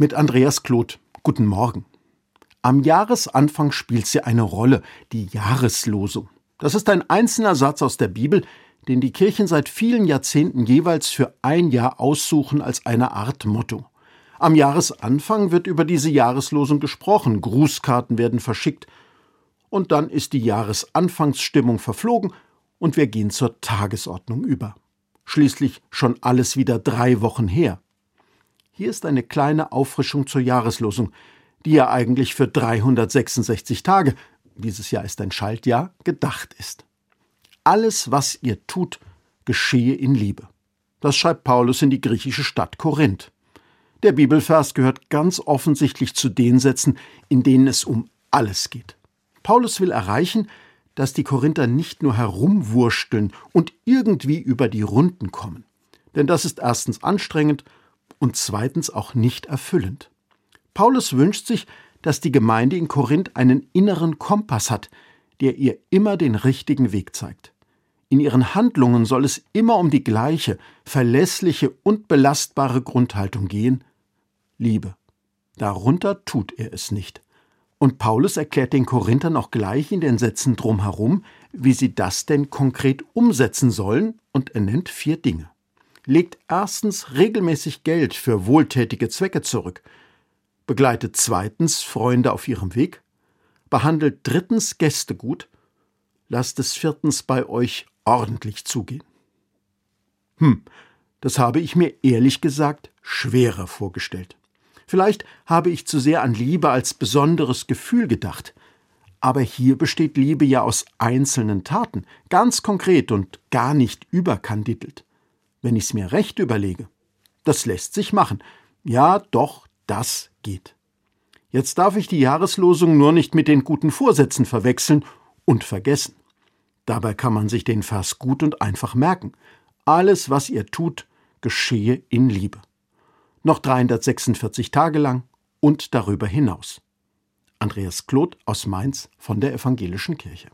mit Andreas Kloth. Guten Morgen. Am Jahresanfang spielt sie eine Rolle, die Jahreslosung. Das ist ein einzelner Satz aus der Bibel, den die Kirchen seit vielen Jahrzehnten jeweils für ein Jahr aussuchen als eine Art Motto. Am Jahresanfang wird über diese Jahreslosung gesprochen, Grußkarten werden verschickt, und dann ist die Jahresanfangsstimmung verflogen und wir gehen zur Tagesordnung über. Schließlich schon alles wieder drei Wochen her. Hier ist eine kleine Auffrischung zur Jahreslosung, die ja eigentlich für 366 Tage, dieses Jahr ist ein Schaltjahr, gedacht ist. Alles, was ihr tut, geschehe in Liebe. Das schreibt Paulus in die griechische Stadt Korinth. Der Bibelvers gehört ganz offensichtlich zu den Sätzen, in denen es um alles geht. Paulus will erreichen, dass die Korinther nicht nur herumwursteln und irgendwie über die Runden kommen. Denn das ist erstens anstrengend und zweitens auch nicht erfüllend. Paulus wünscht sich, dass die Gemeinde in Korinth einen inneren Kompass hat, der ihr immer den richtigen Weg zeigt. In ihren Handlungen soll es immer um die gleiche, verlässliche und belastbare Grundhaltung gehen Liebe. Darunter tut er es nicht. Und Paulus erklärt den Korinthern auch gleich in den Sätzen drumherum, wie sie das denn konkret umsetzen sollen, und er nennt vier Dinge legt erstens regelmäßig Geld für wohltätige Zwecke zurück, begleitet zweitens Freunde auf ihrem Weg, behandelt drittens Gäste gut, lasst es viertens bei euch ordentlich zugehen. Hm, das habe ich mir ehrlich gesagt schwerer vorgestellt. Vielleicht habe ich zu sehr an Liebe als besonderes Gefühl gedacht, aber hier besteht Liebe ja aus einzelnen Taten, ganz konkret und gar nicht überkandidelt wenn ich's mir recht überlege. Das lässt sich machen. Ja, doch, das geht. Jetzt darf ich die Jahreslosung nur nicht mit den guten Vorsätzen verwechseln und vergessen. Dabei kann man sich den Vers gut und einfach merken. Alles, was ihr tut, geschehe in Liebe. Noch 346 Tage lang und darüber hinaus. Andreas Kloth aus Mainz von der Evangelischen Kirche.